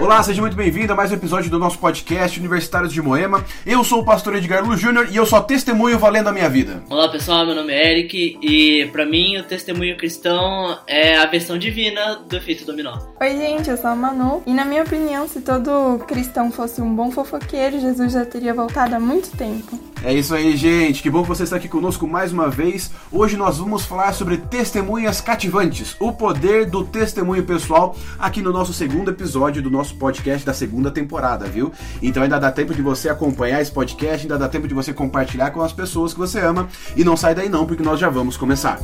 Olá, seja muito bem-vindo a mais um episódio do nosso podcast Universitários de Moema. Eu sou o pastor Edgar Lu Júnior e eu só testemunho valendo a minha vida. Olá pessoal, meu nome é Eric e para mim o testemunho cristão é a versão divina do efeito dominó. Oi gente, eu sou a Manu e na minha opinião, se todo cristão fosse um bom fofoqueiro, Jesus já teria voltado há muito tempo. É isso aí, gente. Que bom que você está aqui conosco mais uma vez. Hoje nós vamos falar sobre testemunhas cativantes, o poder do testemunho pessoal, aqui no nosso segundo episódio do nosso podcast da segunda temporada, viu? Então ainda dá tempo de você acompanhar esse podcast, ainda dá tempo de você compartilhar com as pessoas que você ama e não sai daí não, porque nós já vamos começar.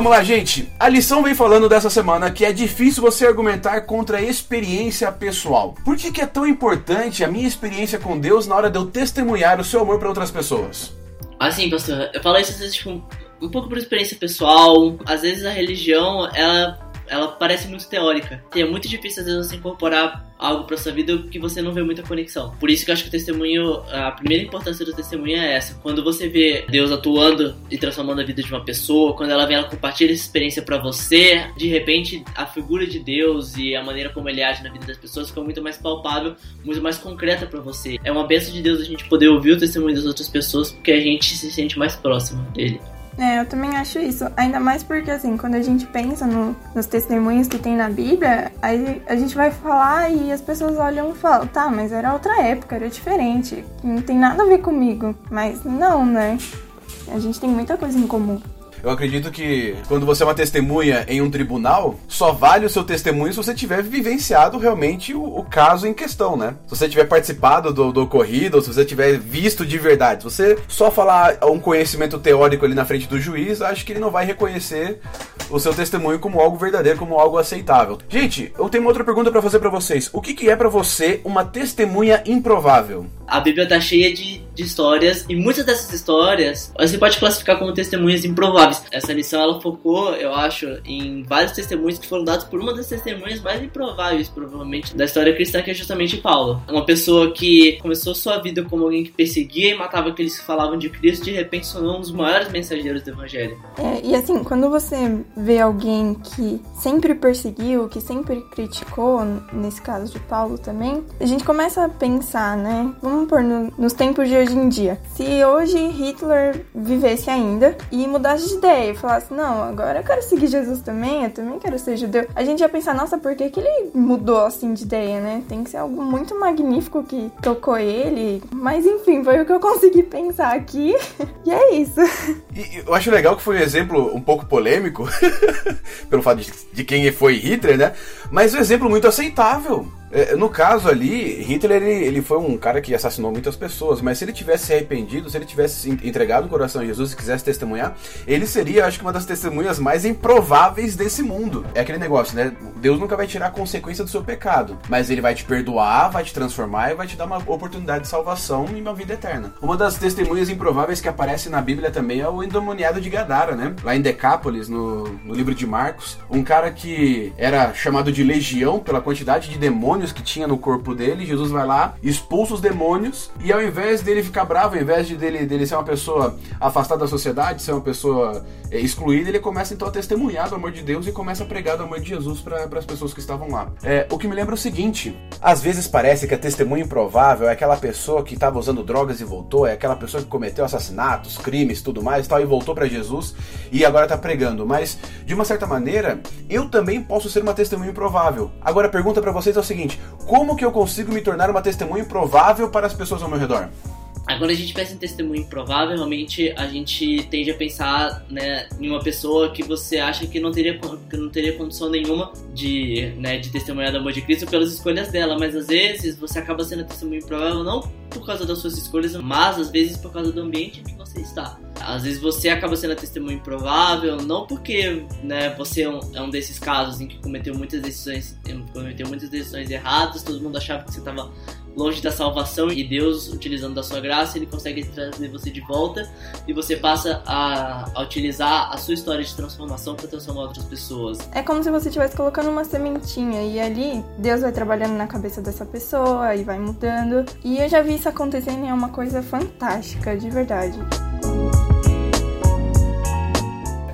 Vamos lá, gente. A lição vem falando dessa semana que é difícil você argumentar contra a experiência pessoal. Por que, que é tão importante a minha experiência com Deus na hora de eu testemunhar o seu amor para outras pessoas? Assim, pastor, eu falo isso às vezes, tipo, um pouco por experiência pessoal. Às vezes a religião, ela ela parece muito teórica. E é muito difícil às vezes você incorporar algo para sua vida que você não vê muita conexão. Por isso que eu acho que o testemunho, a primeira importância do testemunho é essa. Quando você vê Deus atuando e transformando a vida de uma pessoa, quando ela vem ela compartilha essa experiência para você, de repente a figura de Deus e a maneira como ele age na vida das pessoas fica muito mais palpável, muito mais concreta para você. É uma bênção de Deus a gente poder ouvir o testemunho das outras pessoas porque a gente se sente mais próximo dele. É, eu também acho isso. Ainda mais porque, assim, quando a gente pensa no, nos testemunhos que tem na Bíblia, aí a gente vai falar e as pessoas olham e falam, tá, mas era outra época, era diferente, não tem nada a ver comigo. Mas não, né? A gente tem muita coisa em comum. Eu acredito que quando você é uma testemunha em um tribunal, só vale o seu testemunho se você tiver vivenciado realmente o, o caso em questão, né? Se você tiver participado do, do ocorrido, ou se você tiver visto de verdade. Se você só falar um conhecimento teórico ali na frente do juiz, acho que ele não vai reconhecer o seu testemunho como algo verdadeiro, como algo aceitável. Gente, eu tenho uma outra pergunta para fazer para vocês. O que, que é para você uma testemunha improvável? A Bíblia tá cheia de, de histórias e muitas dessas histórias você pode classificar como testemunhas improváveis. Essa lição ela focou, eu acho, em vários testemunhos que foram dados por uma das testemunhas mais improváveis, provavelmente, da história cristã, que é justamente Paulo. Uma pessoa que começou sua vida como alguém que perseguia e matava aqueles que falavam de Cristo, de repente se tornou um dos maiores mensageiros do Evangelho. É, e assim, quando você vê alguém que sempre perseguiu, que sempre criticou, nesse caso de Paulo também, a gente começa a pensar, né? Vamos pôr no, nos tempos de hoje em dia. Se hoje Hitler vivesse ainda e mudasse de ideia e falasse, não, agora eu quero seguir Jesus também, eu também quero ser judeu, a gente ia pensar, nossa, por que, que ele mudou assim de ideia, né? Tem que ser algo muito magnífico que tocou ele. Mas enfim, foi o que eu consegui pensar aqui. e é isso. E eu acho legal que foi um exemplo um pouco polêmico, pelo fato de, de quem foi Hitler, né? Mas um exemplo muito aceitável. É, no caso ali, Hitler ele, ele foi um cara que assassinou muitas pessoas, mas se ele tivesse se arrependido, se ele tivesse entregado o coração a Jesus e quisesse testemunhar, ele seria, acho que, uma das testemunhas mais improváveis desse mundo. É aquele negócio, né? Deus nunca vai tirar a consequência do seu pecado, mas ele vai te perdoar, vai te transformar e vai te dar uma oportunidade de salvação e uma vida eterna. Uma das testemunhas improváveis que aparece na Bíblia também é o endemoniado de Gadara, né? Lá em Decápolis, no, no livro de Marcos, um cara que era chamado de legião pela quantidade de demônios demônios que tinha no corpo dele. Jesus vai lá, expulsa os demônios e ao invés dele ficar bravo, ao invés de dele, dele ser uma pessoa afastada da sociedade, ser uma pessoa é, excluída, ele começa então a testemunhar do amor de Deus e começa a pregar do amor de Jesus para as pessoas que estavam lá. É, o que me lembra o seguinte: às vezes parece que a testemunha improvável é aquela pessoa que estava usando drogas e voltou, é aquela pessoa que cometeu assassinatos, crimes, tudo mais, tal e voltou para Jesus e agora está pregando. Mas de uma certa maneira, eu também posso ser uma testemunha improvável. Agora a pergunta para vocês é o seguinte: como que eu consigo me tornar uma testemunha improvável para as pessoas ao meu redor? Quando a gente pensa em testemunho improvável, realmente a gente tende a pensar né, em uma pessoa que você acha que não teria, que não teria condição nenhuma de, né, de testemunhar do amor de Cristo pelas escolhas dela, mas às vezes você acaba sendo testemunho improvável não por causa das suas escolhas, mas às vezes por causa do ambiente em que você está. Às vezes você acaba sendo testemunho improvável, não porque né, você é um, é um desses casos em que cometeu muitas decisões, cometeu muitas decisões erradas, todo mundo achava que você estava longe da salvação e Deus, utilizando da sua graça, ele consegue trazer você de volta e você passa a, a utilizar a sua história de transformação para transformar outras pessoas. É como se você estivesse colocando uma sementinha e ali Deus vai trabalhando na cabeça dessa pessoa e vai mudando. E eu já vi isso acontecendo e é uma coisa fantástica, de verdade.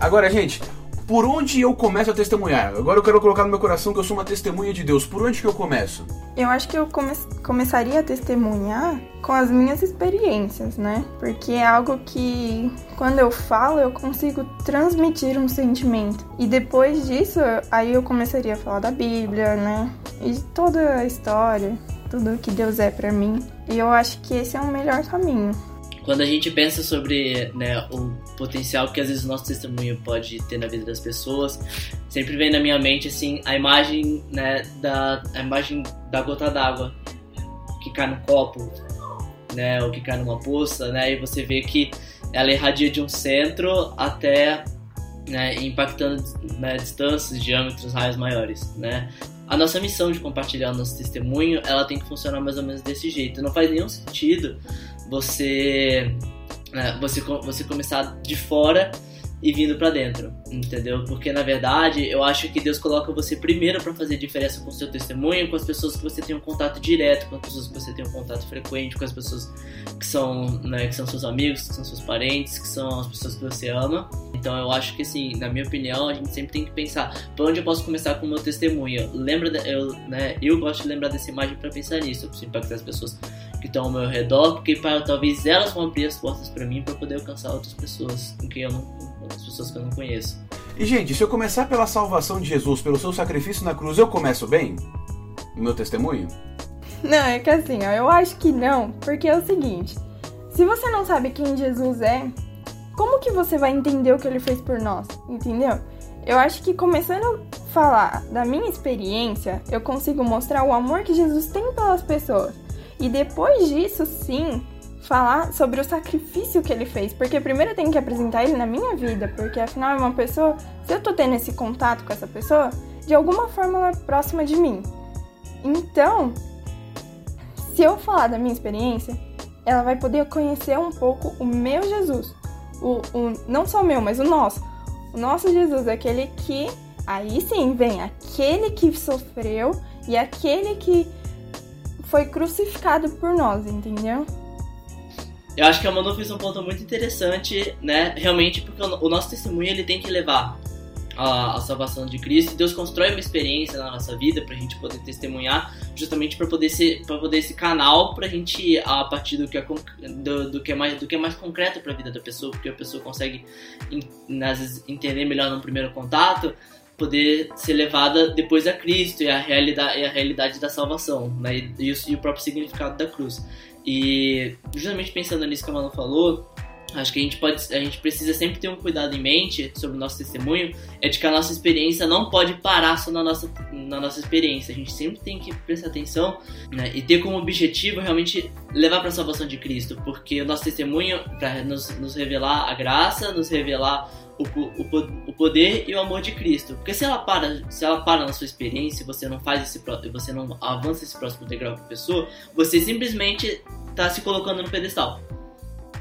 Agora, gente, Por onde eu começo a testemunhar? Agora eu quero colocar no meu coração que eu sou uma testemunha de Deus. Por onde que eu começo? Eu acho que eu come começaria a testemunhar com as minhas experiências, né? Porque é algo que quando eu falo eu consigo transmitir um sentimento. E depois disso, aí eu começaria a falar da Bíblia, né? E toda a história, tudo que Deus é para mim. E eu acho que esse é o melhor caminho. Quando a gente pensa sobre né, o potencial que às vezes o nosso testemunho pode ter na vida das pessoas, sempre vem na minha mente assim a imagem né, da a imagem da gota d'água que cai no copo, né, ou que cai numa poça, né, e você vê que ela irradia de um centro até né, impactando né, distâncias, diâmetros, raios maiores, né? A nossa missão de compartilhar o nosso testemunho, ela tem que funcionar mais ou menos desse jeito. Não faz nenhum sentido você, né, você, você começar de fora e vindo para dentro, entendeu? Porque na verdade eu acho que Deus coloca você primeiro para fazer diferença com o seu testemunho, com as pessoas que você tem um contato direto, com as pessoas que você tem um contato frequente, com as pessoas que são, né, que são seus amigos, que são seus parentes, que são as pessoas que você ama. Então eu acho que assim, na minha opinião, a gente sempre tem que pensar por onde eu posso começar com o meu testemunho. Lembra, eu, né, eu gosto de lembrar dessa imagem para pensar nisso, eu preciso impactar as pessoas que estão ao meu redor, porque para talvez elas vão abrir as portas para mim para poder alcançar outras pessoas com quem eu não outras pessoas que eu não conheço. E, gente, se eu começar pela salvação de Jesus, pelo seu sacrifício na cruz, eu começo bem? No meu testemunho? Não, é que assim, ó, eu acho que não, porque é o seguinte: se você não sabe quem Jesus é, como que você vai entender o que ele fez por nós? Entendeu? Eu acho que começando a falar da minha experiência, eu consigo mostrar o amor que Jesus tem pelas pessoas. E depois disso, sim, falar sobre o sacrifício que ele fez, porque primeiro eu tenho que apresentar ele na minha vida, porque afinal é uma pessoa, se eu tô tendo esse contato com essa pessoa, de alguma forma ela é próxima de mim. Então, se eu falar da minha experiência, ela vai poder conhecer um pouco o meu Jesus. O, o, não só o meu, mas o nosso. O nosso Jesus, aquele que. Aí sim vem aquele que sofreu e aquele que foi crucificado por nós, entendeu? Eu acho que a Manu fez um ponto muito interessante, né? Realmente, porque o nosso testemunho ele tem que levar a, a salvação de Cristo. Deus constrói uma experiência na nossa vida para a gente poder testemunhar, justamente para poder ser, para poder esse canal para a gente a partir do que é do, do, que é mais do que é mais concreto para a vida da pessoa, porque a pessoa consegue às vezes, entender melhor no primeiro contato poder ser levada depois a Cristo e a realidade, e a realidade da salvação, né? E, e o próprio significado da cruz. E justamente pensando nisso que a Manu falou, acho que a gente pode, a gente precisa sempre ter um cuidado em mente sobre o nosso testemunho, é de que a nossa experiência não pode parar só na nossa, na nossa experiência. A gente sempre tem que prestar atenção né, e ter como objetivo realmente levar para a salvação de Cristo, porque o nosso testemunho para nos, nos revelar a graça, nos revelar o, o, o, poder e o amor de Cristo. Porque se ela para, se ela para na sua experiência, você não faz esse você não avança esse próximo degrau com a pessoa, você simplesmente está se colocando no pedestal.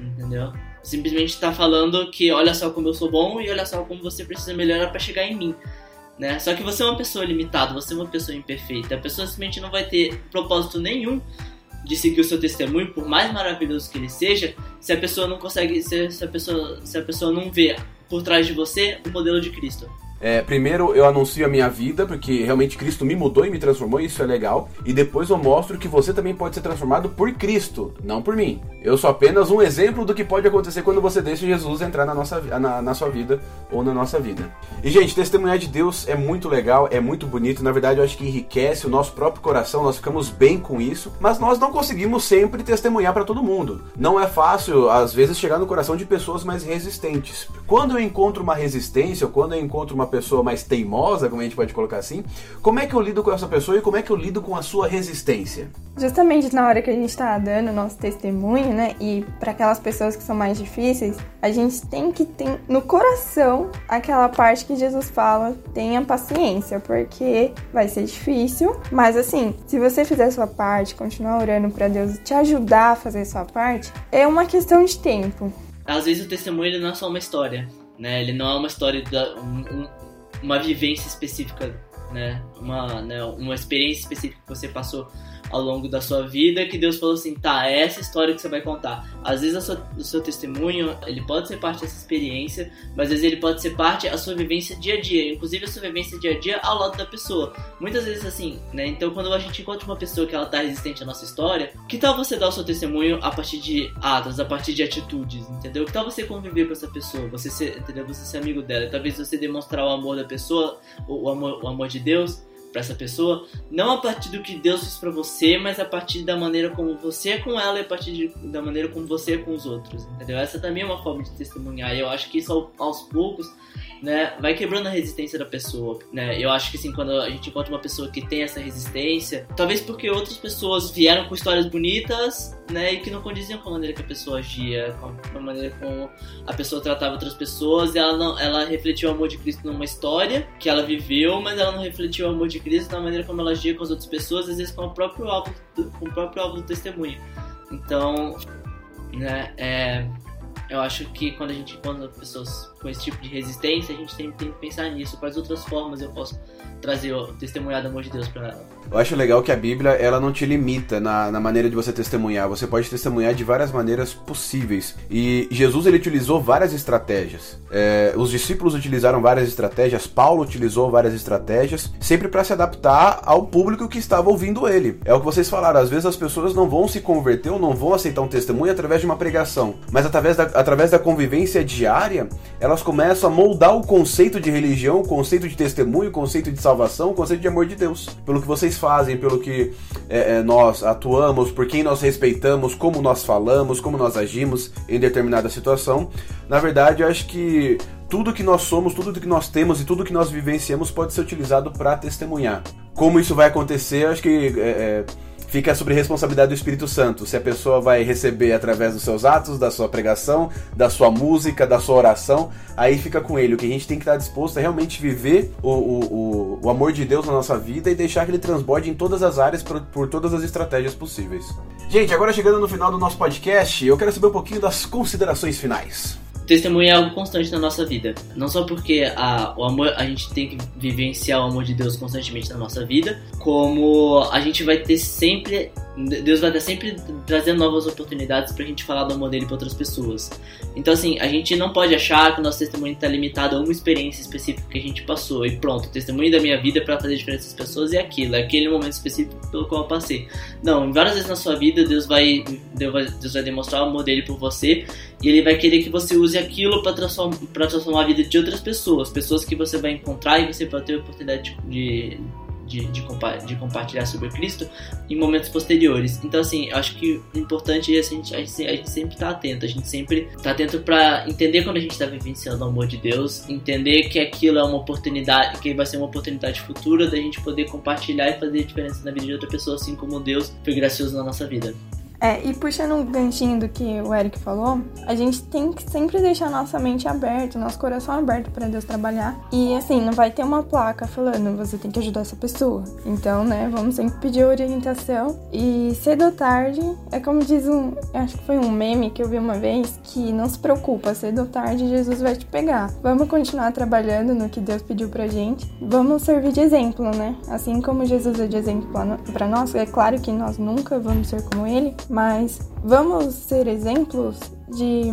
Entendeu? Simplesmente está falando que olha só como eu sou bom e olha só como você precisa melhorar para chegar em mim. Né? Só que você é uma pessoa limitada, você é uma pessoa imperfeita. A pessoa simplesmente não vai ter propósito nenhum de seguir o seu testemunho, por mais maravilhoso que ele seja, se a pessoa não consegue, se, a pessoa, se a pessoa não vê por trás de você o modelo de Cristo. É, primeiro eu anuncio a minha vida, porque realmente Cristo me mudou e me transformou, e isso é legal. E depois eu mostro que você também pode ser transformado por Cristo, não por mim. Eu sou apenas um exemplo do que pode acontecer quando você deixa Jesus entrar na, nossa, na, na sua vida ou na nossa vida. E, gente, testemunhar de Deus é muito legal, é muito bonito. Na verdade, eu acho que enriquece o nosso próprio coração, nós ficamos bem com isso. Mas nós não conseguimos sempre testemunhar para todo mundo. Não é fácil, às vezes, chegar no coração de pessoas mais resistentes. Quando eu encontro uma resistência, ou quando eu encontro uma pessoa mais teimosa, como a gente pode colocar assim, como é que eu lido com essa pessoa e como é que eu lido com a sua resistência? Justamente na hora que a gente está dando o nosso testemunho, né, e para aquelas pessoas que são mais difíceis, a gente tem que ter no coração aquela parte que Jesus fala: tenha paciência, porque vai ser difícil, mas assim, se você fizer a sua parte, continuar orando para Deus te ajudar a fazer a sua parte, é uma questão de tempo às vezes o testemunho ele não é só uma história, né? Ele não é uma história da um, uma vivência específica, né? Uma, né? uma experiência específica que você passou ao longo da sua vida que Deus falou assim, tá, é essa história que você vai contar. Às vezes sua, o seu testemunho, ele pode ser parte dessa experiência, mas às vezes ele pode ser parte da sua vivência dia a dia, inclusive a sua vivência dia a dia ao lado da pessoa. Muitas vezes assim, né? Então quando a gente encontra uma pessoa que ela tá resistente à nossa história, que tal você dar o seu testemunho a partir de atos, a partir de atitudes, entendeu? Que tal você conviver com essa pessoa, você ser, entendeu? Você ser amigo dela, talvez você demonstrar o amor da pessoa, o, amor, o amor de Deus para essa pessoa, não a partir do que Deus fez para você, mas a partir da maneira como você é com ela e a partir de, da maneira como você é com os outros, entendeu? Essa também é uma forma de testemunhar. E eu acho que isso aos poucos né, vai quebrando a resistência da pessoa, né? Eu acho que assim, quando a gente encontra uma pessoa que tem essa resistência, talvez porque outras pessoas vieram com histórias bonitas, né, e que não condiziam com a maneira que a pessoa agia, com a maneira como a pessoa tratava outras pessoas, e ela não, ela refletiu o amor de Cristo numa história que ela viveu, mas ela não refletiu o amor de Cristo na maneira como ela agia com as outras pessoas, às vezes com o próprio alvo, do, com o próprio alvo do testemunho. Então, né, é, eu acho que quando a gente encontra pessoas com esse tipo de resistência, a gente tem, que pensar nisso. Quais outras formas eu posso trazer o testemunhar do amor de Deus para ela? Eu acho legal que a Bíblia ela não te limita na, na maneira de você testemunhar. Você pode testemunhar de várias maneiras possíveis. E Jesus ele utilizou várias estratégias. É, os discípulos utilizaram várias estratégias. Paulo utilizou várias estratégias, sempre para se adaptar ao público que estava ouvindo ele. É o que vocês falaram. Às vezes as pessoas não vão se converter ou não vão aceitar um testemunho através de uma pregação, mas através da, através da convivência diária, elas começam a moldar o conceito de religião, o conceito de testemunho, o conceito de salvação, o conceito de amor de Deus. Pelo que vocês fazem, pelo que é, é, nós atuamos, por quem nós respeitamos, como nós falamos, como nós agimos em determinada situação. Na verdade, eu acho que tudo que nós somos, tudo que nós temos e tudo que nós vivenciamos pode ser utilizado para testemunhar. Como isso vai acontecer, acho que é, é fica sobre responsabilidade do Espírito Santo. Se a pessoa vai receber através dos seus atos, da sua pregação, da sua música, da sua oração, aí fica com ele. O que a gente tem que estar disposto é realmente viver o, o, o, amor de Deus na nossa vida e deixar que ele transborde em todas as áreas por, por todas as estratégias possíveis. Gente, agora chegando no final do nosso podcast, eu quero saber um pouquinho das considerações finais testemunho é algo constante na nossa vida. Não só porque a, o amor, a gente tem que vivenciar o amor de Deus constantemente na nossa vida, como a gente vai ter sempre Deus vai estar sempre trazendo novas oportunidades pra gente falar do amor dele pra outras pessoas. Então, assim, a gente não pode achar que o nosso testemunho está limitado a uma experiência específica que a gente passou e pronto, o testemunho da minha vida para fazer diferença às pessoas é aquilo, é aquele momento específico pelo qual eu passei. Não, várias vezes na sua vida Deus vai, Deus vai, Deus vai demonstrar o amor dele por você e ele vai querer que você use aquilo para transformar, transformar a vida de outras pessoas, pessoas que você vai encontrar e você vai ter a oportunidade de de, de, compa de, compartilhar sobre Cristo em momentos posteriores. Então, assim, eu acho que o importante é a gente, a gente, a gente sempre estar tá atento, a gente sempre estar tá atento para entender quando a gente está vivenciando o amor de Deus, entender que aquilo é uma oportunidade, que vai ser uma oportunidade futura da gente poder compartilhar e fazer diferença na vida de outra pessoa, assim como Deus foi gracioso na nossa vida. É, e puxando um ganchinho do que o Eric falou, a gente tem que sempre deixar nossa mente aberta, nosso coração aberto para Deus trabalhar. E assim, não vai ter uma placa falando, você tem que ajudar essa pessoa. Então, né, vamos sempre pedir orientação. E cedo ou tarde, é como diz um, acho que foi um meme que eu vi uma vez, que não se preocupa, cedo ou tarde Jesus vai te pegar. Vamos continuar trabalhando no que Deus pediu pra gente. Vamos servir de exemplo, né? Assim como Jesus é de exemplo para nós, é claro que nós nunca vamos ser como ele, mas vamos ser exemplos de,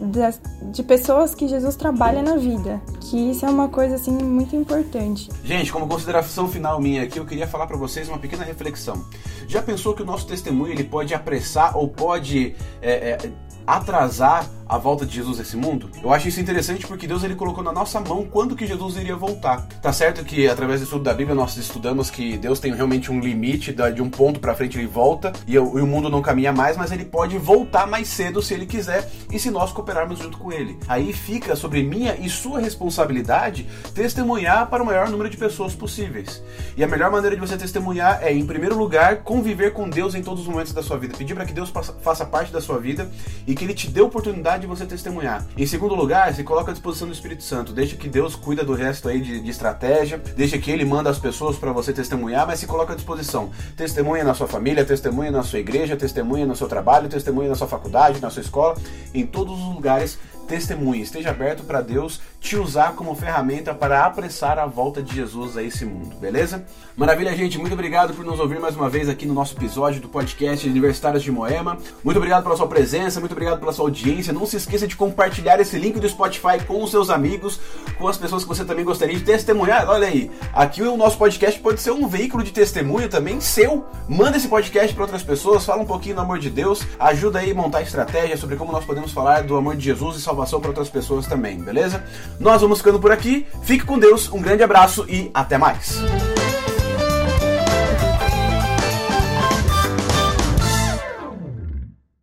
de, de, pessoas que Jesus trabalha na vida, que isso é uma coisa assim muito importante. Gente, como consideração final minha aqui, eu queria falar para vocês uma pequena reflexão. Já pensou que o nosso testemunho ele pode apressar ou pode é, é, atrasar a volta de Jesus a esse mundo? Eu acho isso interessante porque Deus ele colocou na nossa mão quando que Jesus iria voltar. Tá certo que através do estudo da Bíblia nós estudamos que Deus tem realmente um limite de um ponto para frente ele volta e o mundo não caminha mais, mas ele pode voltar mais cedo se ele quiser e se nós cooperarmos junto com ele. Aí fica sobre minha e sua responsabilidade testemunhar para o maior número de pessoas possíveis. E a melhor maneira de você testemunhar é, em primeiro lugar, conviver com Deus em todos os momentos da sua vida, pedir para que Deus faça parte da sua vida e que ele te dê oportunidade de você testemunhar. Em segundo lugar, se coloca à disposição do Espírito Santo. Deixa que Deus cuida do resto aí de, de estratégia, deixa que Ele manda as pessoas para você testemunhar, mas se coloca à disposição. Testemunha na sua família, testemunha na sua igreja, testemunha no seu trabalho, testemunha na sua faculdade, na sua escola, em todos os lugares testemunhe, esteja aberto para Deus te usar como ferramenta para apressar a volta de Jesus a esse mundo, beleza? Maravilha, gente, muito obrigado por nos ouvir mais uma vez aqui no nosso episódio do podcast Universitários de Moema. Muito obrigado pela sua presença, muito obrigado pela sua audiência. Não se esqueça de compartilhar esse link do Spotify com os seus amigos, com as pessoas que você também gostaria de testemunhar. Olha aí, aqui o nosso podcast pode ser um veículo de testemunho também seu. Manda esse podcast para outras pessoas, fala um pouquinho do amor de Deus, ajuda aí a montar estratégia sobre como nós podemos falar do amor de Jesus e salvação para outras pessoas também, beleza? Nós vamos ficando por aqui. Fique com Deus, um grande abraço e até mais.